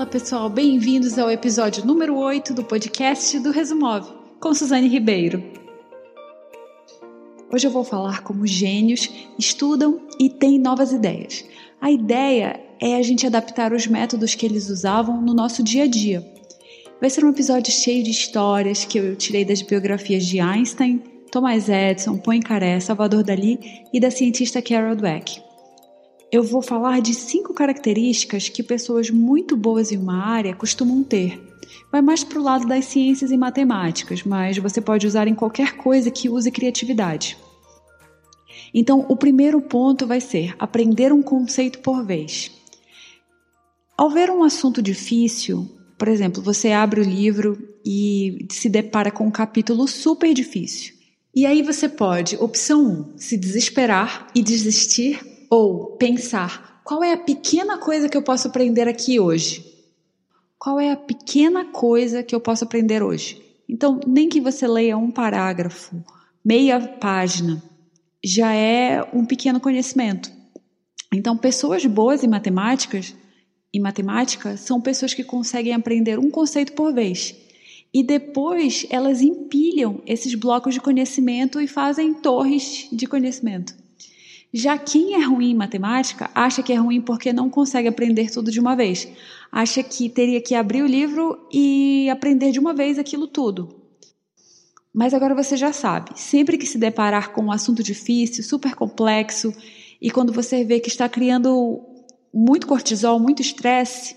Fala pessoal, bem-vindos ao episódio número 8 do podcast do Resumove, com Suzane Ribeiro. Hoje eu vou falar como gênios estudam e têm novas ideias. A ideia é a gente adaptar os métodos que eles usavam no nosso dia a dia. Vai ser um episódio cheio de histórias que eu tirei das biografias de Einstein, Thomas Edison, Poincaré, Salvador Dali e da cientista Carol Dweck eu vou falar de cinco características que pessoas muito boas em uma área costumam ter. Vai mais para o lado das ciências e matemáticas, mas você pode usar em qualquer coisa que use criatividade. Então, o primeiro ponto vai ser aprender um conceito por vez. Ao ver um assunto difícil, por exemplo, você abre o livro e se depara com um capítulo super difícil. E aí você pode, opção 1, se desesperar e desistir ou pensar qual é a pequena coisa que eu posso aprender aqui hoje? Qual é a pequena coisa que eu posso aprender hoje? Então, nem que você leia um parágrafo, meia página, já é um pequeno conhecimento. Então, pessoas boas em matemáticas e matemática são pessoas que conseguem aprender um conceito por vez. E depois elas empilham esses blocos de conhecimento e fazem torres de conhecimento. Já quem é ruim em matemática acha que é ruim porque não consegue aprender tudo de uma vez. Acha que teria que abrir o livro e aprender de uma vez aquilo tudo. Mas agora você já sabe, sempre que se deparar com um assunto difícil, super complexo, e quando você vê que está criando muito cortisol, muito estresse,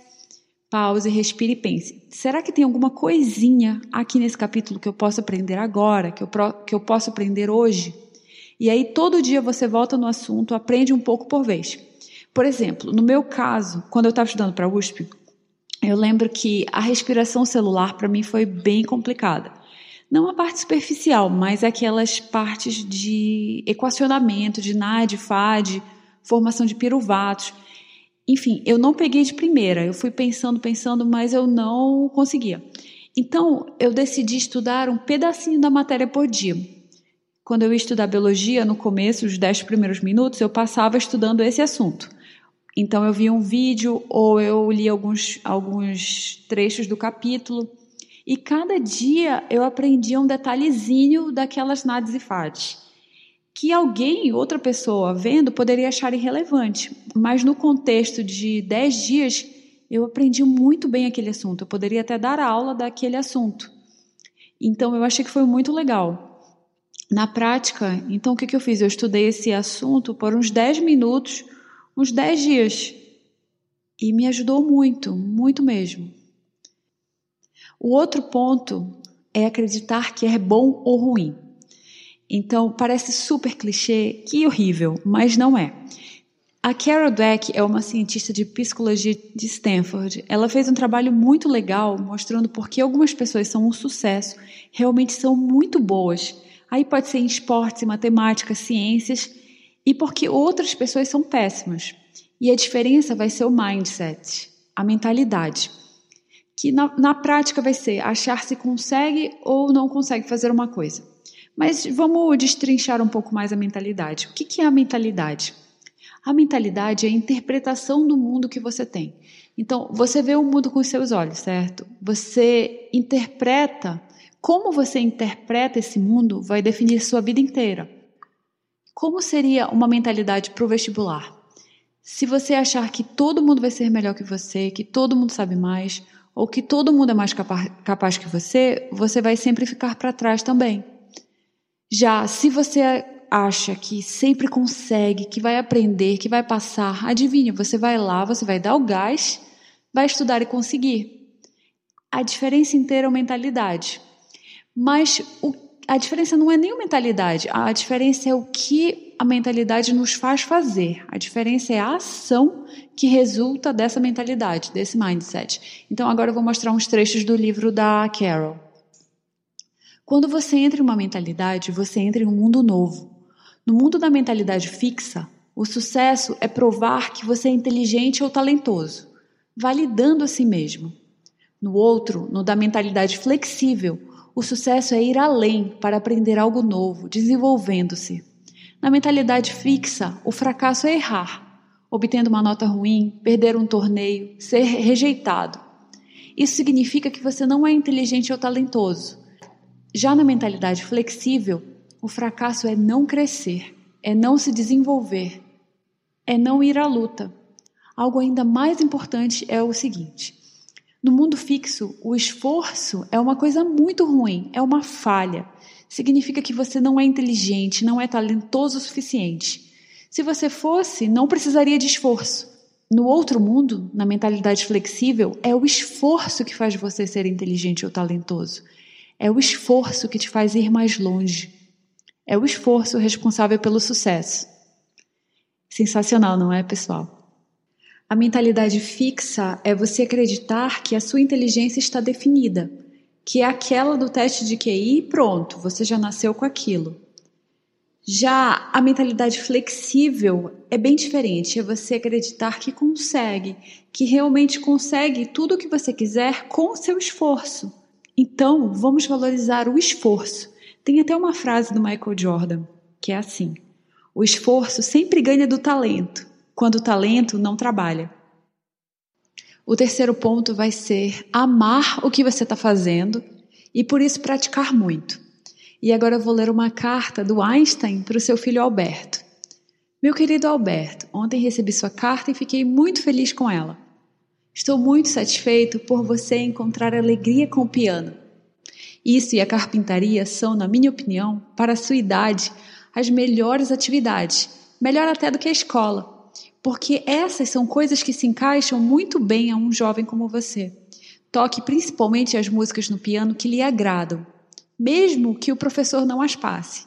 pause, respire e pense: será que tem alguma coisinha aqui nesse capítulo que eu posso aprender agora, que eu, que eu posso aprender hoje? E aí todo dia você volta no assunto, aprende um pouco por vez. Por exemplo, no meu caso, quando eu estava estudando para a USP, eu lembro que a respiração celular para mim foi bem complicada. Não a parte superficial, mas aquelas partes de equacionamento, de NAD, FAD, formação de piruvatos. Enfim, eu não peguei de primeira, eu fui pensando, pensando, mas eu não conseguia. Então, eu decidi estudar um pedacinho da matéria por dia. Quando eu ia estudar biologia, no começo, os dez primeiros minutos, eu passava estudando esse assunto. Então eu via um vídeo ou eu lia alguns, alguns trechos do capítulo. E cada dia eu aprendia um detalhezinho daquelas nades e fades. Que alguém, outra pessoa, vendo, poderia achar irrelevante. Mas no contexto de dez dias, eu aprendi muito bem aquele assunto. Eu poderia até dar aula daquele assunto. Então eu achei que foi muito legal. Na prática, então o que, que eu fiz? Eu estudei esse assunto por uns 10 minutos, uns 10 dias. E me ajudou muito, muito mesmo. O outro ponto é acreditar que é bom ou ruim. Então, parece super clichê, que horrível, mas não é. A Carol Dweck é uma cientista de psicologia de Stanford. Ela fez um trabalho muito legal mostrando por que algumas pessoas são um sucesso, realmente são muito boas Aí pode ser em esportes, em matemática, ciências, e porque outras pessoas são péssimas. E a diferença vai ser o mindset, a mentalidade. Que na, na prática vai ser achar se consegue ou não consegue fazer uma coisa. Mas vamos destrinchar um pouco mais a mentalidade. O que, que é a mentalidade? A mentalidade é a interpretação do mundo que você tem. Então, você vê o mundo com os seus olhos, certo? Você interpreta como você interpreta esse mundo vai definir sua vida inteira. Como seria uma mentalidade para o vestibular? Se você achar que todo mundo vai ser melhor que você, que todo mundo sabe mais, ou que todo mundo é mais capaz, capaz que você, você vai sempre ficar para trás também. Já se você acha que sempre consegue, que vai aprender, que vai passar, adivinha, você vai lá, você vai dar o gás, vai estudar e conseguir. A diferença inteira é a mentalidade. Mas o, a diferença não é nem a mentalidade, a diferença é o que a mentalidade nos faz fazer. A diferença é a ação que resulta dessa mentalidade, desse mindset. Então agora eu vou mostrar uns trechos do livro da Carol. Quando você entra em uma mentalidade, você entra em um mundo novo. No mundo da mentalidade fixa, o sucesso é provar que você é inteligente ou talentoso, validando a si mesmo. No outro, no da mentalidade flexível, o sucesso é ir além para aprender algo novo, desenvolvendo-se. Na mentalidade fixa, o fracasso é errar, obtendo uma nota ruim, perder um torneio, ser rejeitado. isso significa que você não é inteligente ou talentoso. Já na mentalidade flexível, o fracasso é não crescer, é não se desenvolver, é não ir à luta. Algo ainda mais importante é o seguinte: no mundo fixo, o esforço é uma coisa muito ruim, é uma falha. Significa que você não é inteligente, não é talentoso o suficiente. Se você fosse, não precisaria de esforço. No outro mundo, na mentalidade flexível, é o esforço que faz você ser inteligente ou talentoso. É o esforço que te faz ir mais longe. É o esforço responsável pelo sucesso. Sensacional, não é, pessoal? A mentalidade fixa é você acreditar que a sua inteligência está definida, que é aquela do teste de QI e pronto, você já nasceu com aquilo. Já a mentalidade flexível é bem diferente, é você acreditar que consegue, que realmente consegue tudo o que você quiser com o seu esforço. Então, vamos valorizar o esforço. Tem até uma frase do Michael Jordan que é assim: O esforço sempre ganha do talento, quando o talento não trabalha. O terceiro ponto vai ser amar o que você está fazendo e por isso praticar muito. E agora eu vou ler uma carta do Einstein para o seu filho Alberto. Meu querido Alberto, ontem recebi sua carta e fiquei muito feliz com ela. Estou muito satisfeito por você encontrar alegria com o piano. Isso e a carpintaria são, na minha opinião, para a sua idade, as melhores atividades, melhor até do que a escola porque essas são coisas que se encaixam muito bem a um jovem como você. Toque principalmente as músicas no piano que lhe agradam, mesmo que o professor não as passe.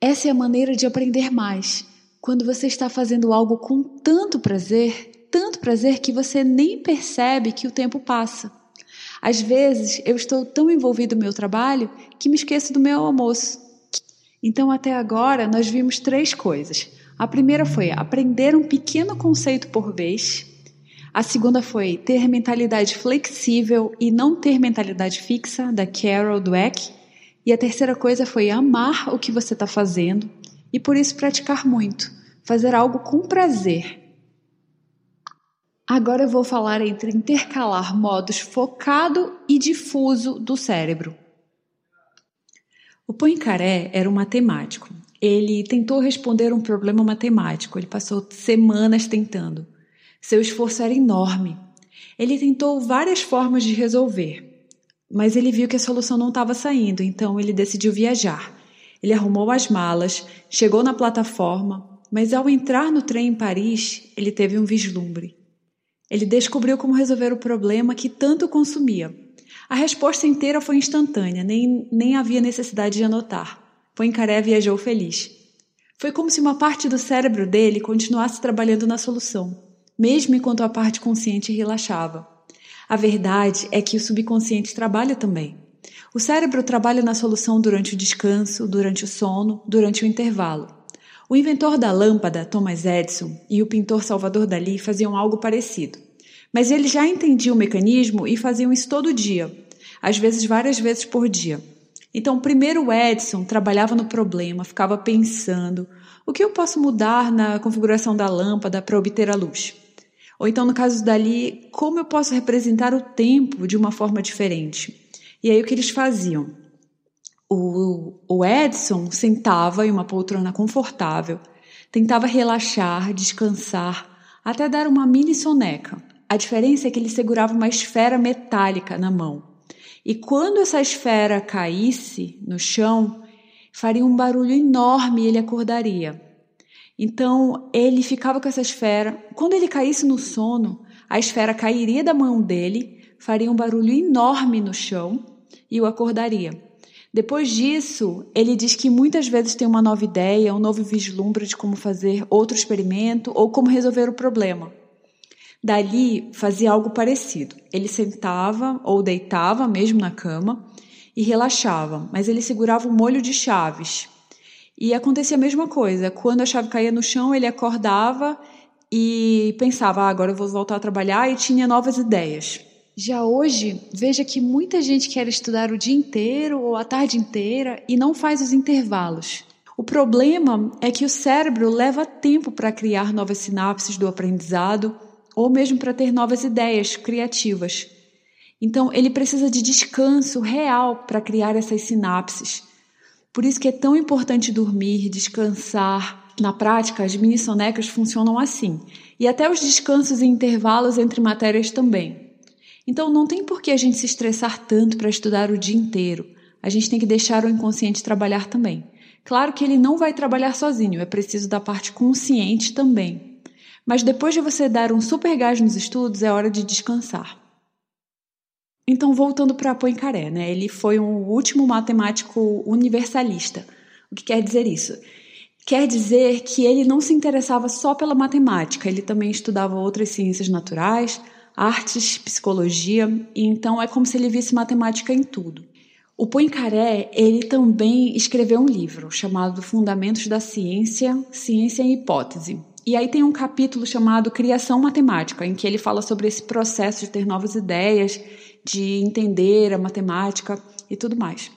Essa é a maneira de aprender mais, quando você está fazendo algo com tanto prazer, tanto prazer que você nem percebe que o tempo passa. Às vezes eu estou tão envolvido no meu trabalho que me esqueço do meu almoço. Então, até agora, nós vimos três coisas a primeira foi aprender um pequeno conceito por vez. A segunda foi ter mentalidade flexível e não ter mentalidade fixa, da Carol Dweck. E a terceira coisa foi amar o que você está fazendo e por isso praticar muito, fazer algo com prazer. Agora eu vou falar entre intercalar modos focado e difuso do cérebro. O Poincaré era um matemático ele tentou responder um problema matemático, ele passou semanas tentando. Seu esforço era enorme. Ele tentou várias formas de resolver, mas ele viu que a solução não estava saindo, então ele decidiu viajar. Ele arrumou as malas, chegou na plataforma, mas ao entrar no trem em Paris, ele teve um vislumbre. Ele descobriu como resolver o problema que tanto consumia. A resposta inteira foi instantânea, nem, nem havia necessidade de anotar. Poincaré viajou feliz. Foi como se uma parte do cérebro dele continuasse trabalhando na solução, mesmo enquanto a parte consciente relaxava. A verdade é que o subconsciente trabalha também. O cérebro trabalha na solução durante o descanso, durante o sono, durante o intervalo. O inventor da lâmpada, Thomas Edison, e o pintor Salvador Dalí faziam algo parecido. Mas eles já entendiam o mecanismo e faziam isso todo dia, às vezes várias vezes por dia. Então, primeiro o Edson trabalhava no problema, ficava pensando: o que eu posso mudar na configuração da lâmpada para obter a luz? Ou então, no caso dali, como eu posso representar o tempo de uma forma diferente? E aí, o que eles faziam? O, o Edson sentava em uma poltrona confortável, tentava relaxar, descansar, até dar uma mini soneca. A diferença é que ele segurava uma esfera metálica na mão. E quando essa esfera caísse no chão, faria um barulho enorme e ele acordaria. Então ele ficava com essa esfera. Quando ele caísse no sono, a esfera cairia da mão dele, faria um barulho enorme no chão e o acordaria. Depois disso, ele diz que muitas vezes tem uma nova ideia, um novo vislumbre de como fazer outro experimento ou como resolver o problema. Dali fazia algo parecido. Ele sentava ou deitava mesmo na cama e relaxava, mas ele segurava um molho de chaves. E acontecia a mesma coisa. Quando a chave caía no chão, ele acordava e pensava: ah, agora eu vou voltar a trabalhar e tinha novas ideias. Já hoje, veja que muita gente quer estudar o dia inteiro ou a tarde inteira e não faz os intervalos. O problema é que o cérebro leva tempo para criar novas sinapses do aprendizado ou mesmo para ter novas ideias criativas. Então, ele precisa de descanso real para criar essas sinapses. Por isso que é tão importante dormir, descansar. Na prática, as mini sonecas funcionam assim, e até os descansos e intervalos entre matérias também. Então, não tem por que a gente se estressar tanto para estudar o dia inteiro. A gente tem que deixar o inconsciente trabalhar também. Claro que ele não vai trabalhar sozinho, é preciso da parte consciente também. Mas depois de você dar um super gás nos estudos, é hora de descansar. Então, voltando para Poincaré, né? Ele foi um último matemático universalista. O que quer dizer isso? Quer dizer que ele não se interessava só pela matemática, ele também estudava outras ciências naturais, artes, psicologia, e então é como se ele visse matemática em tudo. O Poincaré, ele também escreveu um livro chamado Fundamentos da Ciência, Ciência e Hipótese. E aí tem um capítulo chamado Criação Matemática, em que ele fala sobre esse processo de ter novas ideias de entender a matemática e tudo mais.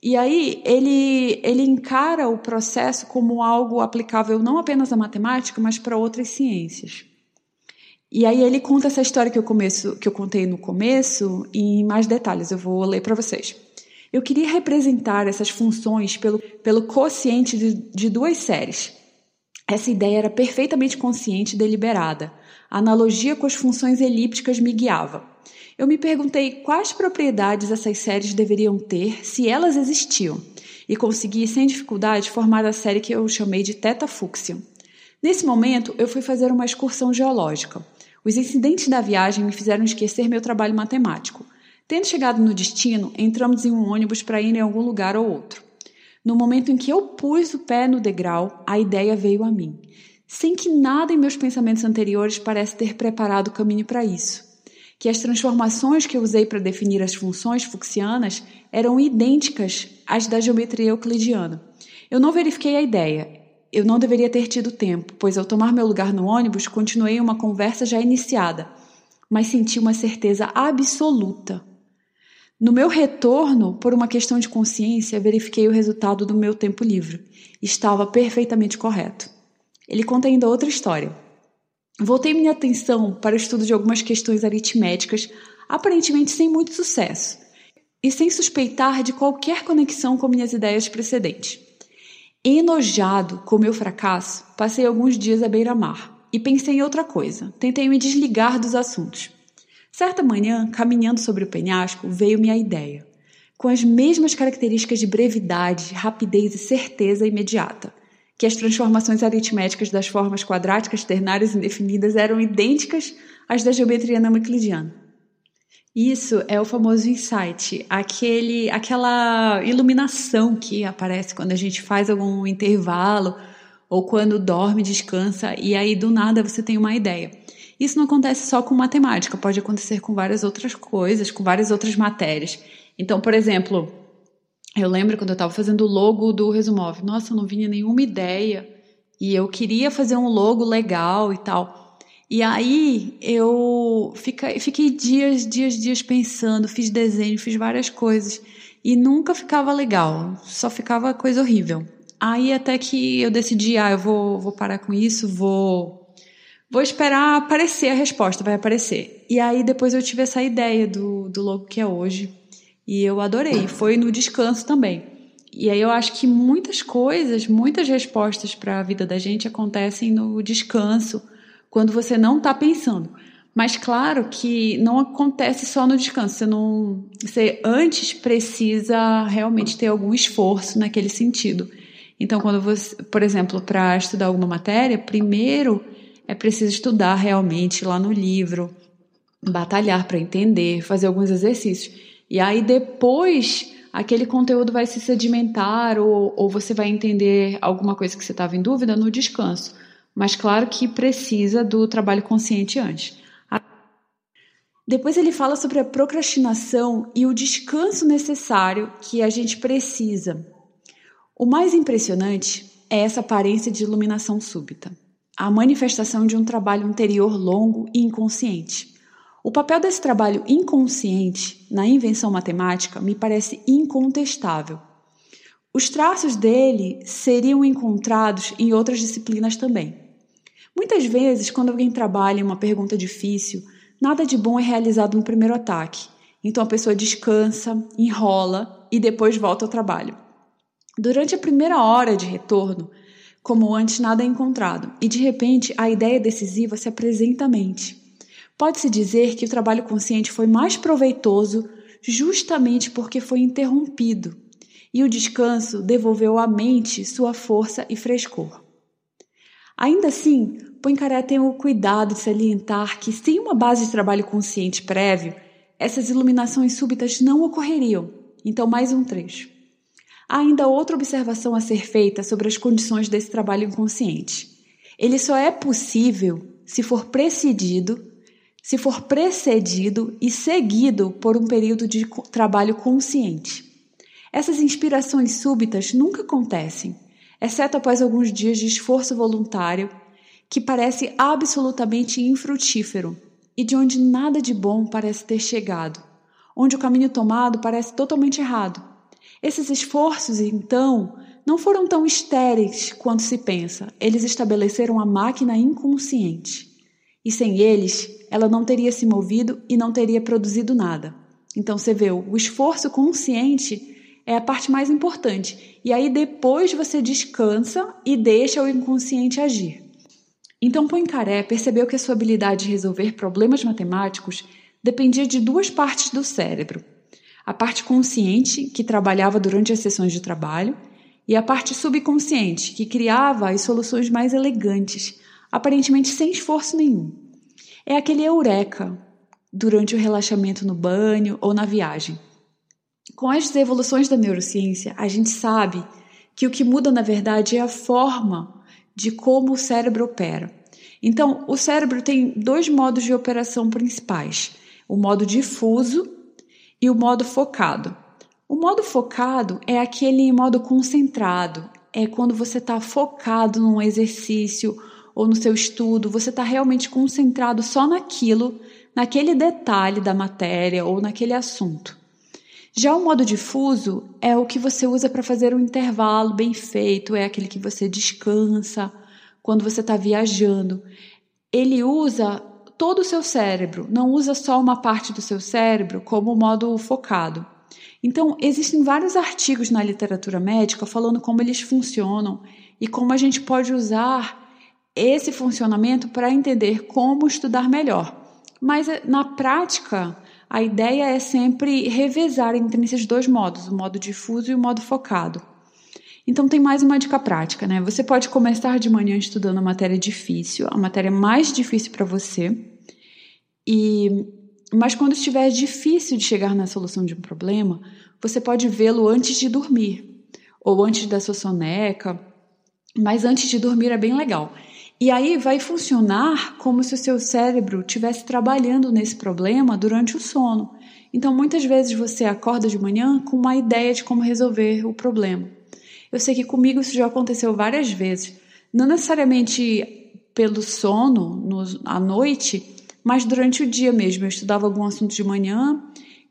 E aí ele, ele encara o processo como algo aplicável não apenas à matemática, mas para outras ciências. E aí ele conta essa história que eu, começo, que eu contei no começo em mais detalhes, eu vou ler para vocês. Eu queria representar essas funções pelo, pelo quociente de, de duas séries. Essa ideia era perfeitamente consciente e deliberada. A analogia com as funções elípticas me guiava. Eu me perguntei quais propriedades essas séries deveriam ter se elas existiam, e consegui sem dificuldade formar a série que eu chamei de Teta Fuchsia. Nesse momento, eu fui fazer uma excursão geológica. Os incidentes da viagem me fizeram esquecer meu trabalho matemático. Tendo chegado no destino, entramos em um ônibus para ir em algum lugar ou outro. No momento em que eu pus o pé no degrau, a ideia veio a mim, sem que nada em meus pensamentos anteriores parece ter preparado o caminho para isso que as transformações que eu usei para definir as funções fuxianas eram idênticas às da geometria euclidiana. Eu não verifiquei a ideia. Eu não deveria ter tido tempo, pois ao tomar meu lugar no ônibus, continuei uma conversa já iniciada, mas senti uma certeza absoluta. No meu retorno, por uma questão de consciência, verifiquei o resultado do meu tempo livre. Estava perfeitamente correto. Ele conta ainda outra história. Voltei minha atenção para o estudo de algumas questões aritméticas, aparentemente sem muito sucesso, e sem suspeitar de qualquer conexão com minhas ideias precedentes. Enojado com meu fracasso, passei alguns dias à beira-mar e pensei em outra coisa. Tentei me desligar dos assuntos. Certa manhã, caminhando sobre o penhasco, veio-me a ideia. Com as mesmas características de brevidade, rapidez e certeza imediata que as transformações aritméticas das formas quadráticas ternárias indefinidas eram idênticas às da geometria não euclidiana. Isso é o famoso insight, aquele, aquela iluminação que aparece quando a gente faz algum intervalo ou quando dorme, descansa e aí do nada você tem uma ideia. Isso não acontece só com matemática, pode acontecer com várias outras coisas, com várias outras matérias. Então, por exemplo, eu lembro quando eu estava fazendo o logo do Resumov. Nossa, não vinha nenhuma ideia. E eu queria fazer um logo legal e tal. E aí eu fiquei, fiquei dias, dias, dias pensando, fiz desenho, fiz várias coisas. E nunca ficava legal, só ficava coisa horrível. Aí até que eu decidi, ah, eu vou, vou parar com isso, vou, vou esperar aparecer a resposta, vai aparecer. E aí depois eu tive essa ideia do, do logo que é hoje. E eu adorei. Foi no descanso também. E aí eu acho que muitas coisas, muitas respostas para a vida da gente acontecem no descanso, quando você não está pensando. Mas claro que não acontece só no descanso. Você não, você antes precisa realmente ter algum esforço naquele sentido. Então, quando você, por exemplo, para estudar alguma matéria, primeiro é preciso estudar realmente lá no livro, batalhar para entender, fazer alguns exercícios. E aí depois aquele conteúdo vai se sedimentar ou, ou você vai entender alguma coisa que você estava em dúvida no descanso. Mas claro que precisa do trabalho consciente antes. Depois ele fala sobre a procrastinação e o descanso necessário que a gente precisa. O mais impressionante é essa aparência de iluminação súbita, a manifestação de um trabalho anterior longo e inconsciente. O papel desse trabalho inconsciente na invenção matemática me parece incontestável. Os traços dele seriam encontrados em outras disciplinas também. Muitas vezes, quando alguém trabalha em uma pergunta difícil, nada de bom é realizado no primeiro ataque. Então a pessoa descansa, enrola e depois volta ao trabalho. Durante a primeira hora de retorno, como antes nada é encontrado, e de repente a ideia decisiva se apresenta à mente. Pode-se dizer que o trabalho consciente foi mais proveitoso justamente porque foi interrompido, e o descanso devolveu à mente sua força e frescor. Ainda assim, Poincaré tem o cuidado de salientar que, sem uma base de trabalho consciente prévio, essas iluminações súbitas não ocorreriam. Então, mais um trecho. Há ainda outra observação a ser feita sobre as condições desse trabalho inconsciente. Ele só é possível se for precedido, se for precedido e seguido por um período de trabalho consciente. Essas inspirações súbitas nunca acontecem, exceto após alguns dias de esforço voluntário que parece absolutamente infrutífero e de onde nada de bom parece ter chegado, onde o caminho tomado parece totalmente errado. Esses esforços, então, não foram tão estéreis quanto se pensa. Eles estabeleceram a máquina inconsciente. E sem eles, ela não teria se movido e não teria produzido nada. Então você vê, o esforço consciente é a parte mais importante. E aí depois você descansa e deixa o inconsciente agir. Então Poincaré percebeu que a sua habilidade de resolver problemas matemáticos dependia de duas partes do cérebro: a parte consciente, que trabalhava durante as sessões de trabalho, e a parte subconsciente, que criava as soluções mais elegantes, aparentemente sem esforço nenhum. É aquele eureka durante o relaxamento no banho ou na viagem. Com as evoluções da neurociência, a gente sabe que o que muda na verdade é a forma de como o cérebro opera. Então, o cérebro tem dois modos de operação principais: o modo difuso e o modo focado. O modo focado é aquele modo concentrado, é quando você está focado num exercício ou no seu estudo, você está realmente concentrado só naquilo, naquele detalhe da matéria ou naquele assunto. Já o modo difuso é o que você usa para fazer um intervalo bem feito, é aquele que você descansa quando você está viajando. Ele usa todo o seu cérebro, não usa só uma parte do seu cérebro como modo focado. Então, existem vários artigos na literatura médica falando como eles funcionam e como a gente pode usar esse funcionamento para entender como estudar melhor. Mas na prática, a ideia é sempre revezar entre esses dois modos, o modo difuso e o modo focado. Então tem mais uma dica prática, né? Você pode começar de manhã estudando a matéria difícil, a matéria mais difícil para você. E mas quando estiver difícil de chegar na solução de um problema, você pode vê-lo antes de dormir ou antes da sua soneca. Mas antes de dormir é bem legal. E aí vai funcionar como se o seu cérebro estivesse trabalhando nesse problema durante o sono. Então, muitas vezes você acorda de manhã com uma ideia de como resolver o problema. Eu sei que comigo isso já aconteceu várias vezes, não necessariamente pelo sono no, à noite, mas durante o dia mesmo. Eu estudava algum assunto de manhã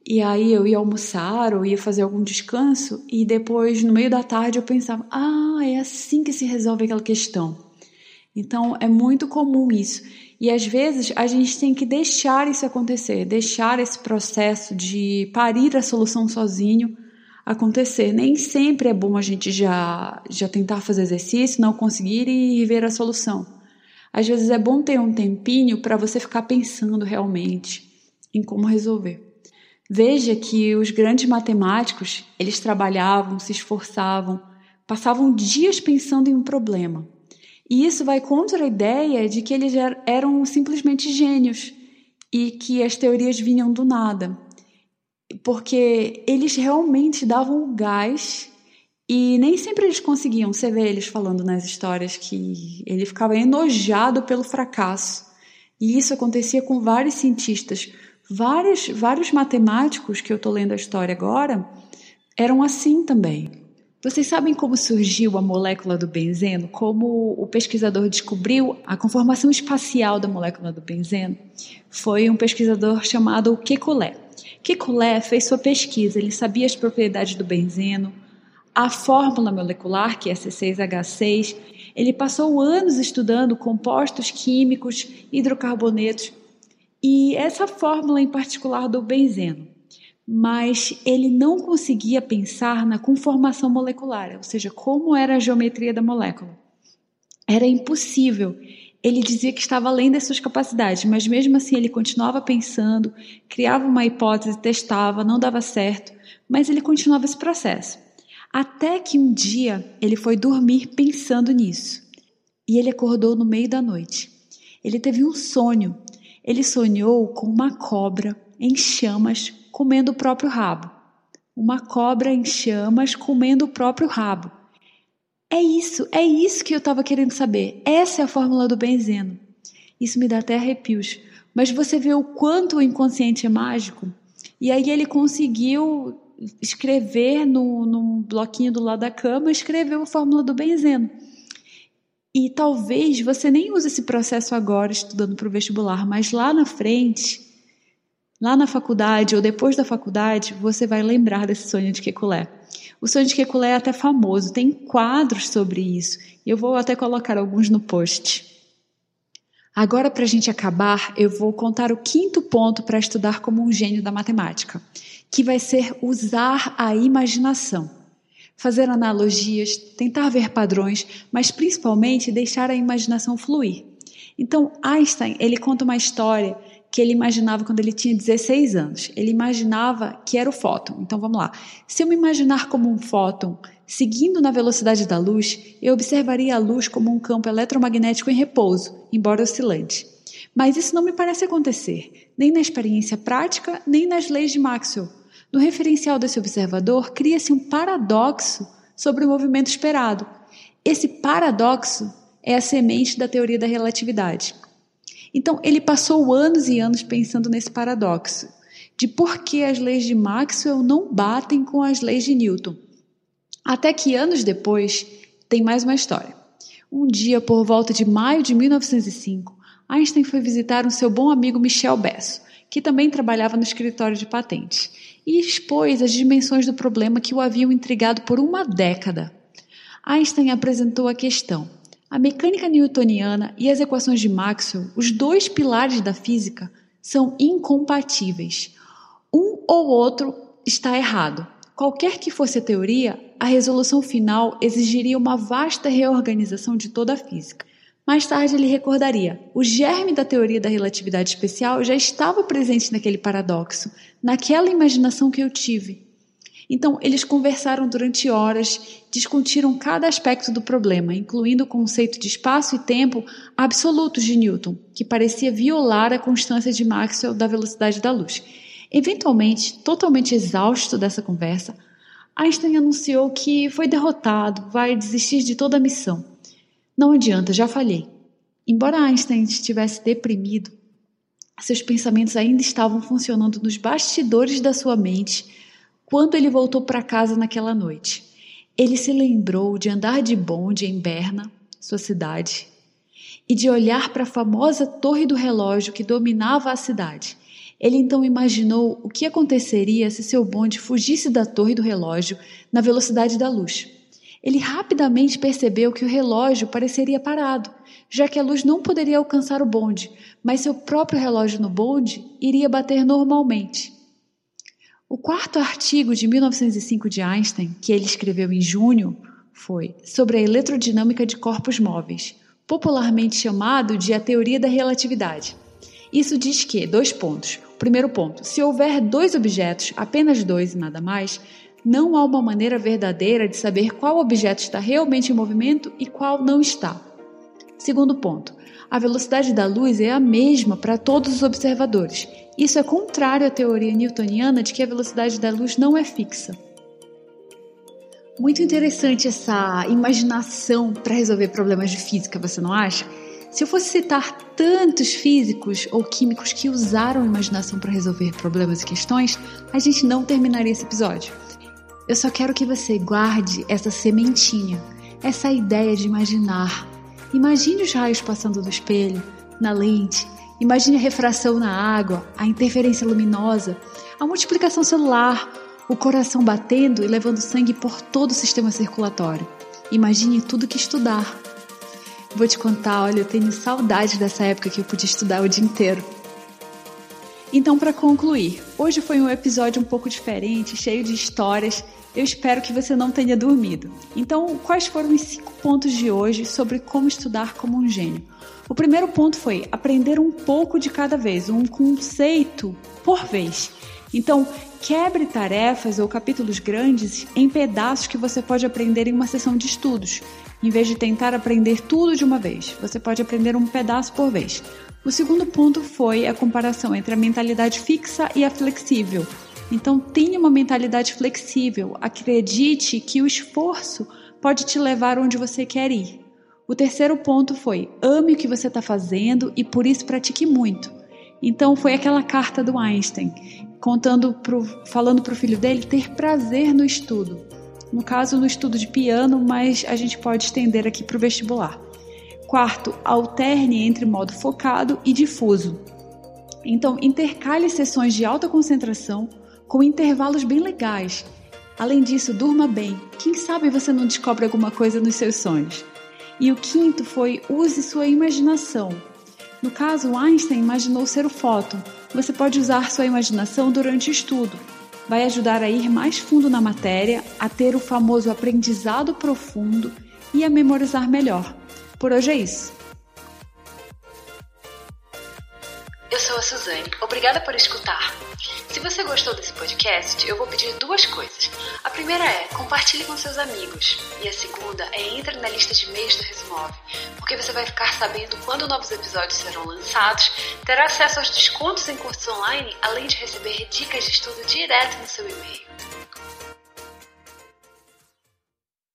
e aí eu ia almoçar ou ia fazer algum descanso e depois, no meio da tarde, eu pensava: ah, é assim que se resolve aquela questão. Então é muito comum isso. E às vezes a gente tem que deixar isso acontecer, deixar esse processo de parir a solução sozinho acontecer. Nem sempre é bom a gente já, já tentar fazer exercício, não conseguir e ver a solução. Às vezes é bom ter um tempinho para você ficar pensando realmente em como resolver. Veja que os grandes matemáticos, eles trabalhavam, se esforçavam, passavam dias pensando em um problema e isso vai contra a ideia de que eles eram simplesmente gênios e que as teorias vinham do nada. Porque eles realmente davam gás e nem sempre eles conseguiam. Você vê eles falando nas histórias que ele ficava enojado pelo fracasso. E isso acontecia com vários cientistas. Vários, vários matemáticos que eu estou lendo a história agora eram assim também. Vocês sabem como surgiu a molécula do benzeno? Como o pesquisador descobriu a conformação espacial da molécula do benzeno? Foi um pesquisador chamado Kekulé. Kekulé fez sua pesquisa, ele sabia as propriedades do benzeno, a fórmula molecular, que é C6H6. Ele passou anos estudando compostos químicos, hidrocarbonetos e essa fórmula em particular do benzeno. mas ele não conseguia pensar na conformação molecular, ou seja, como era a geometria da molécula. Era impossível. Ele dizia que estava além das suas capacidades, mas mesmo assim ele continuava pensando, criava uma hipótese, testava, não dava certo, mas ele continuava esse processo. Até que um dia ele foi dormir pensando nisso. E ele acordou no meio da noite. Ele teve um sonho. Ele sonhou com uma cobra em chamas comendo o próprio rabo. Uma cobra em chamas comendo o próprio rabo. É isso, é isso que eu estava querendo saber. Essa é a fórmula do benzeno. Isso me dá até arrepios. Mas você vê o quanto o inconsciente é mágico? E aí ele conseguiu escrever no, num bloquinho do lado da cama, escreveu a fórmula do benzeno. E talvez você nem use esse processo agora estudando para o vestibular, mas lá na frente Lá na faculdade ou depois da faculdade, você vai lembrar desse sonho de Kekulé. O sonho de Kekulé é até famoso, tem quadros sobre isso. Eu vou até colocar alguns no post. Agora, para a gente acabar, eu vou contar o quinto ponto para estudar como um gênio da matemática, que vai ser usar a imaginação. Fazer analogias, tentar ver padrões, mas principalmente deixar a imaginação fluir. Então, Einstein, ele conta uma história que ele imaginava quando ele tinha 16 anos. Ele imaginava que era o fóton. Então vamos lá. Se eu me imaginar como um fóton seguindo na velocidade da luz, eu observaria a luz como um campo eletromagnético em repouso, embora oscilante. Mas isso não me parece acontecer, nem na experiência prática, nem nas leis de Maxwell. No referencial desse observador, cria-se um paradoxo sobre o movimento esperado. Esse paradoxo é a semente da teoria da relatividade. Então, ele passou anos e anos pensando nesse paradoxo de por que as leis de Maxwell não batem com as leis de Newton. Até que anos depois, tem mais uma história. Um dia, por volta de maio de 1905, Einstein foi visitar o seu bom amigo Michel Besso, que também trabalhava no escritório de patentes, e expôs as dimensões do problema que o haviam intrigado por uma década. Einstein apresentou a questão: a mecânica newtoniana e as equações de Maxwell, os dois pilares da física, são incompatíveis. Um ou outro está errado. Qualquer que fosse a teoria, a resolução final exigiria uma vasta reorganização de toda a física. Mais tarde ele recordaria: o germe da teoria da relatividade especial já estava presente naquele paradoxo, naquela imaginação que eu tive. Então, eles conversaram durante horas, discutiram cada aspecto do problema, incluindo o conceito de espaço e tempo absolutos de Newton, que parecia violar a constância de Maxwell da velocidade da luz. Eventualmente, totalmente exausto dessa conversa, Einstein anunciou que foi derrotado, vai desistir de toda a missão. Não adianta, já falhei. Embora Einstein estivesse deprimido, seus pensamentos ainda estavam funcionando nos bastidores da sua mente quando ele voltou para casa naquela noite, ele se lembrou de andar de bonde em Berna, sua cidade, e de olhar para a famosa torre do relógio que dominava a cidade. Ele então imaginou o que aconteceria se seu bonde fugisse da torre do relógio na velocidade da luz. Ele rapidamente percebeu que o relógio pareceria parado, já que a luz não poderia alcançar o bonde, mas seu próprio relógio no bonde iria bater normalmente. O quarto artigo de 1905 de Einstein, que ele escreveu em junho, foi sobre a eletrodinâmica de corpos móveis, popularmente chamado de a teoria da relatividade. Isso diz que, dois pontos. Primeiro ponto, se houver dois objetos, apenas dois e nada mais, não há uma maneira verdadeira de saber qual objeto está realmente em movimento e qual não está. Segundo ponto, a velocidade da luz é a mesma para todos os observadores isso é contrário à teoria newtoniana de que a velocidade da luz não é fixa. Muito interessante essa imaginação para resolver problemas de física, você não acha? Se eu fosse citar tantos físicos ou químicos que usaram a imaginação para resolver problemas e questões, a gente não terminaria esse episódio. Eu só quero que você guarde essa sementinha, essa ideia de imaginar. Imagine os raios passando do espelho, na lente, Imagine a refração na água, a interferência luminosa, a multiplicação celular, o coração batendo e levando sangue por todo o sistema circulatório. Imagine tudo que estudar. Vou te contar, olha, eu tenho saudade dessa época que eu podia estudar o dia inteiro. Então, para concluir, hoje foi um episódio um pouco diferente, cheio de histórias. Eu espero que você não tenha dormido. Então, quais foram os cinco pontos de hoje sobre como estudar como um gênio? O primeiro ponto foi aprender um pouco de cada vez, um conceito por vez. Então, quebre tarefas ou capítulos grandes em pedaços que você pode aprender em uma sessão de estudos. Em vez de tentar aprender tudo de uma vez, você pode aprender um pedaço por vez. O segundo ponto foi a comparação entre a mentalidade fixa e a flexível. Então, tenha uma mentalidade flexível. Acredite que o esforço pode te levar onde você quer ir. O terceiro ponto foi: ame o que você está fazendo e por isso pratique muito. Então, foi aquela carta do Einstein, contando pro, falando para o filho dele ter prazer no estudo. No caso, no estudo de piano, mas a gente pode estender aqui para o vestibular. Quarto, alterne entre modo focado e difuso. Então, intercale sessões de alta concentração com intervalos bem legais. Além disso, durma bem. Quem sabe você não descobre alguma coisa nos seus sonhos. E o quinto foi use sua imaginação. No caso, Einstein imaginou ser o fóton. Você pode usar sua imaginação durante o estudo. Vai ajudar a ir mais fundo na matéria, a ter o famoso aprendizado profundo e a memorizar melhor. Por hoje é isso. Eu sou a Suzane. Obrigada por escutar. Se você gostou desse podcast, eu vou pedir duas coisas. A primeira é compartilhe com seus amigos. E a segunda é entre na lista de e-mails do Resumove, porque você vai ficar sabendo quando novos episódios serão lançados, terá acesso aos descontos em cursos online, além de receber dicas de estudo direto no seu e-mail.